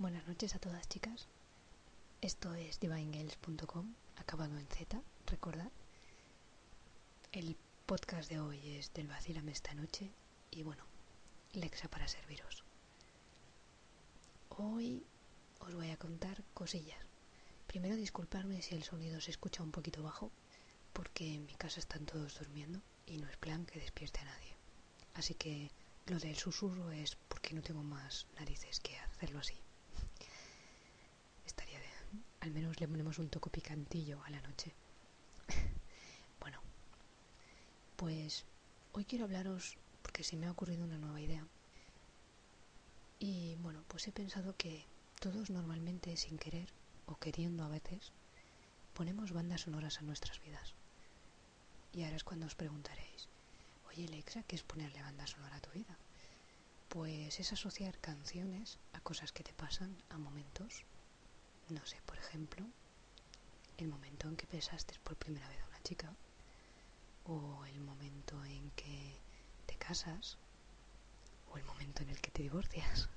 Buenas noches a todas chicas. Esto es divinegirls.com, acabado en Z, recordad. El podcast de hoy es del Vacílame esta noche y bueno, Lexa para serviros. Hoy os voy a contar cosillas. Primero disculparme si el sonido se escucha un poquito bajo, porque en mi casa están todos durmiendo y no es plan que despierte a nadie. Así que lo del susurro es porque no tengo más narices que hacerlo así. Al menos le ponemos un toco picantillo a la noche. bueno, pues hoy quiero hablaros porque se me ha ocurrido una nueva idea. Y bueno, pues he pensado que todos normalmente sin querer o queriendo a veces ponemos bandas sonoras a nuestras vidas. Y ahora es cuando os preguntaréis, oye Alexa, ¿qué es ponerle banda sonora a tu vida? Pues es asociar canciones a cosas que te pasan, a momentos. No sé, por ejemplo, el momento en que besaste por primera vez a una chica, o el momento en que te casas, o el momento en el que te divorcias,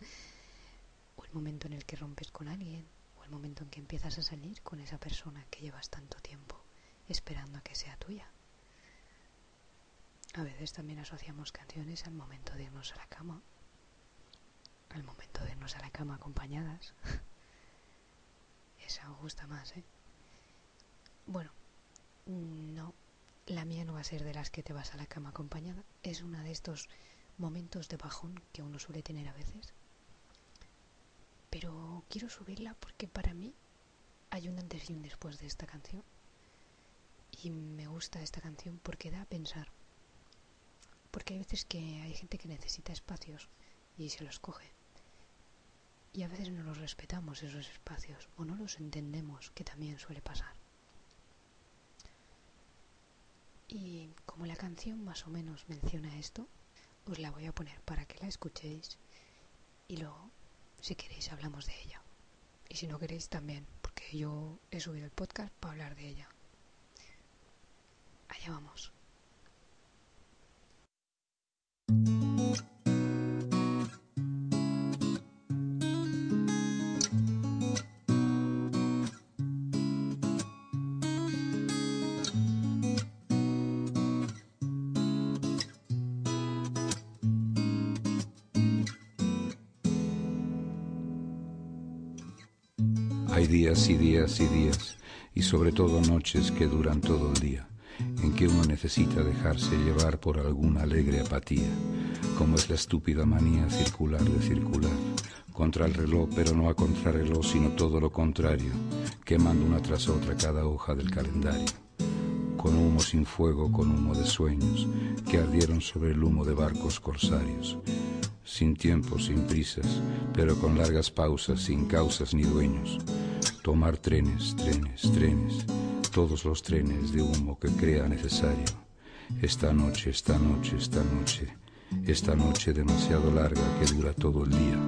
o el momento en el que rompes con alguien, o el momento en que empiezas a salir con esa persona que llevas tanto tiempo esperando a que sea tuya. A veces también asociamos canciones al momento de irnos a la cama, al momento de irnos a la cama acompañadas. Gusta más, ¿eh? Bueno, no, la mía no va a ser de las que te vas a la cama acompañada. Es una de estos momentos de bajón que uno suele tener a veces. Pero quiero subirla porque para mí hay un antes y un después de esta canción. Y me gusta esta canción porque da a pensar. Porque hay veces que hay gente que necesita espacios y se los coge. Y a veces no los respetamos esos espacios o no los entendemos, que también suele pasar. Y como la canción más o menos menciona esto, os la voy a poner para que la escuchéis y luego, si queréis, hablamos de ella. Y si no queréis, también, porque yo he subido el podcast para hablar de ella. Allá vamos. Hay días y días y días, y sobre todo noches que duran todo el día, en que uno necesita dejarse llevar por alguna alegre apatía, como es la estúpida manía circular de circular, contra el reloj, pero no a contrarreloj, sino todo lo contrario, quemando una tras otra cada hoja del calendario, con humo sin fuego, con humo de sueños, que ardieron sobre el humo de barcos corsarios, sin tiempo, sin prisas, pero con largas pausas, sin causas ni dueños. Tomar trenes, trenes, trenes, todos los trenes de humo que crea necesario. Esta noche, esta noche, esta noche, esta noche demasiado larga que dura todo el día.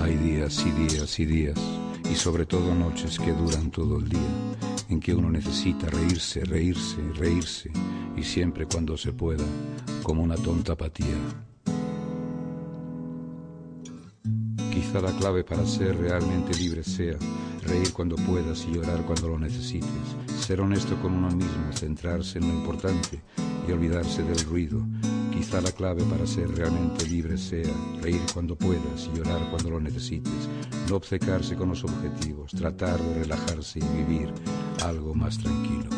Hay días y días y días, y sobre todo noches que duran todo el día, en que uno necesita reírse, reírse, reírse, y siempre cuando se pueda, como una tonta apatía. Quizá la clave para ser realmente libre sea reír cuando puedas y llorar cuando lo necesites, ser honesto con uno mismo, centrarse en lo importante y olvidarse del ruido. Quizá la clave para ser realmente libre sea reír cuando puedas y llorar cuando lo necesites, no obcecarse con los objetivos, tratar de relajarse y vivir algo más tranquilo.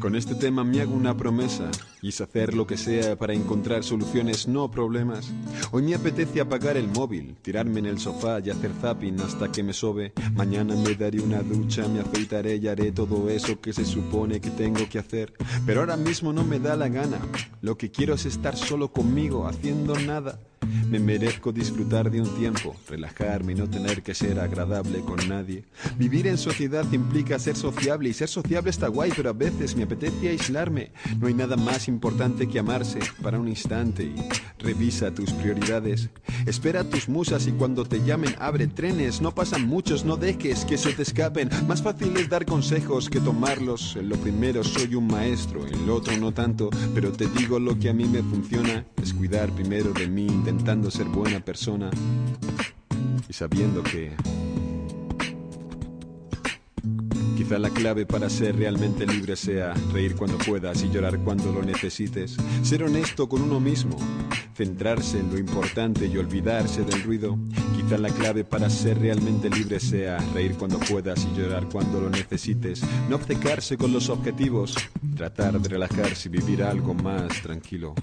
Con este tema me hago una promesa y es hacer lo que sea para encontrar soluciones, no problemas. Hoy me apetece apagar el móvil, tirarme en el sofá y hacer zapping hasta que me sobe. Mañana me daré una ducha, me afeitaré y haré todo eso que se supone que tengo que hacer. Pero ahora mismo no me da la gana. Lo que quiero es estar solo conmigo, haciendo nada. Me merezco disfrutar de un tiempo, relajarme y no tener que ser agradable con nadie. Vivir en sociedad implica ser sociable y ser sociable está guay, pero a veces me apetece aislarme. No hay nada más importante que amarse para un instante y revisa tus prioridades. Espera tus musas y cuando te llamen abre trenes. No pasan muchos, no dejes que se te escapen. Más fácil es dar consejos que tomarlos. En lo primero soy un maestro, en lo otro no tanto, pero te digo lo que a mí me funciona es cuidar primero de mí intentando ser buena persona y sabiendo que Quizá la clave para ser realmente libre sea reír cuando puedas y llorar cuando lo necesites. Ser honesto con uno mismo, centrarse en lo importante y olvidarse del ruido. Quizá la clave para ser realmente libre sea reír cuando puedas y llorar cuando lo necesites. No obcecarse con los objetivos, tratar de relajarse y vivir algo más tranquilo.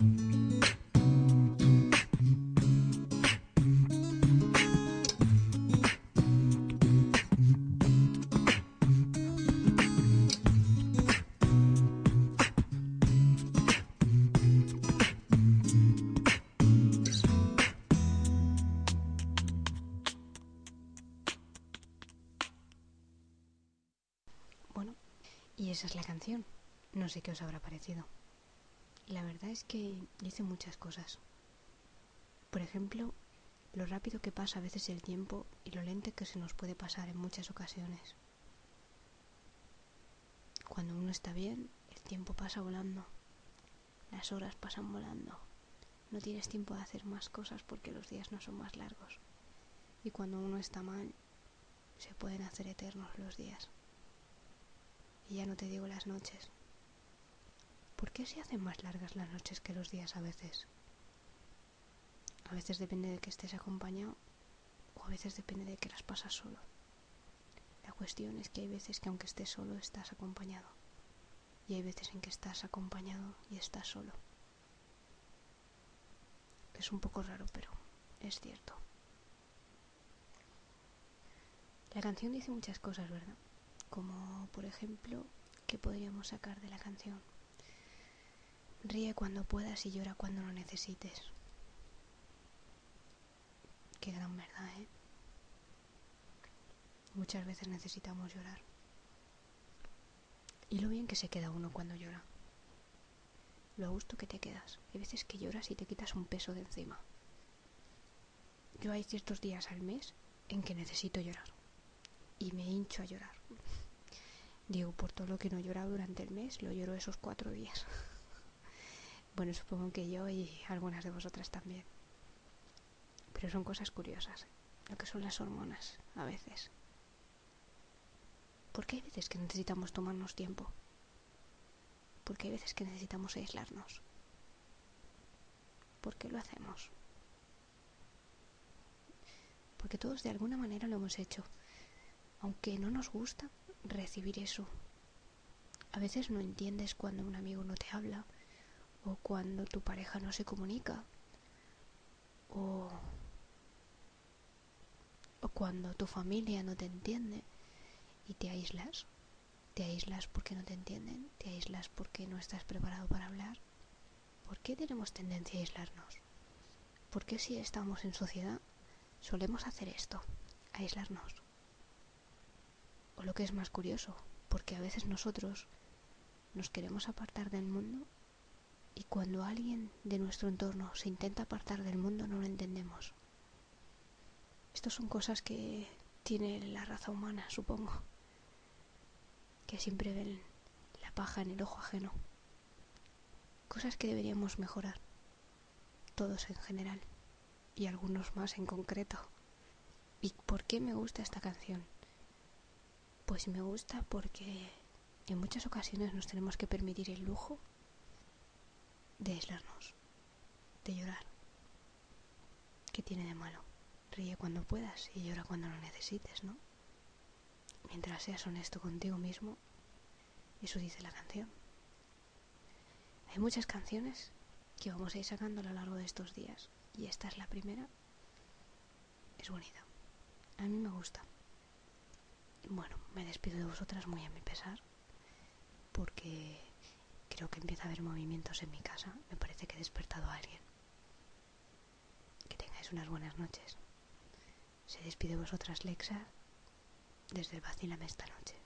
Esa es la canción. No sé qué os habrá parecido. La verdad es que dice muchas cosas. Por ejemplo, lo rápido que pasa a veces el tiempo y lo lento que se nos puede pasar en muchas ocasiones. Cuando uno está bien, el tiempo pasa volando. Las horas pasan volando. No tienes tiempo de hacer más cosas porque los días no son más largos. Y cuando uno está mal, se pueden hacer eternos los días. Y ya no te digo las noches. ¿Por qué se hacen más largas las noches que los días a veces? A veces depende de que estés acompañado o a veces depende de que las pasas solo. La cuestión es que hay veces que aunque estés solo estás acompañado y hay veces en que estás acompañado y estás solo. Es un poco raro, pero es cierto. La canción dice muchas cosas, ¿verdad? Como por ejemplo, ¿qué podríamos sacar de la canción? Ríe cuando puedas y llora cuando lo necesites. Qué gran verdad, ¿eh? Muchas veces necesitamos llorar. Y lo bien que se queda uno cuando llora. Lo a gusto que te quedas. Hay veces que lloras y te quitas un peso de encima. Yo hay ciertos días al mes en que necesito llorar. Y me hincho a llorar. Digo, por todo lo que no he llorado durante el mes, lo lloro esos cuatro días. bueno, supongo que yo y algunas de vosotras también. Pero son cosas curiosas, ¿eh? lo que son las hormonas, a veces. Porque hay veces que necesitamos tomarnos tiempo. Porque hay veces que necesitamos aislarnos. ¿Por qué lo hacemos? Porque todos de alguna manera lo hemos hecho. Aunque no nos gusta, recibir eso. A veces no entiendes cuando un amigo no te habla o cuando tu pareja no se comunica o, o cuando tu familia no te entiende y te aíslas. Te aíslas porque no te entienden, te aíslas porque no estás preparado para hablar. ¿Por qué tenemos tendencia a aislarnos? ¿Por qué si estamos en sociedad solemos hacer esto? Aislarnos. O lo que es más curioso, porque a veces nosotros nos queremos apartar del mundo y cuando alguien de nuestro entorno se intenta apartar del mundo no lo entendemos. Estas son cosas que tiene la raza humana, supongo, que siempre ven la paja en el ojo ajeno. Cosas que deberíamos mejorar, todos en general, y algunos más en concreto. ¿Y por qué me gusta esta canción? Pues me gusta porque en muchas ocasiones nos tenemos que permitir el lujo de aislarnos, de llorar. ¿Qué tiene de malo? Ríe cuando puedas y llora cuando lo necesites, ¿no? Mientras seas honesto contigo mismo, eso dice la canción. Hay muchas canciones que vamos a ir sacando a lo largo de estos días y esta es la primera. Es bonita. A mí me gusta. Bueno, me despido de vosotras muy a mi pesar, porque creo que empieza a haber movimientos en mi casa. Me parece que he despertado a alguien. Que paséis unas buenas noches. Se despide vosotras Lexa desde el Vacílame esta noche.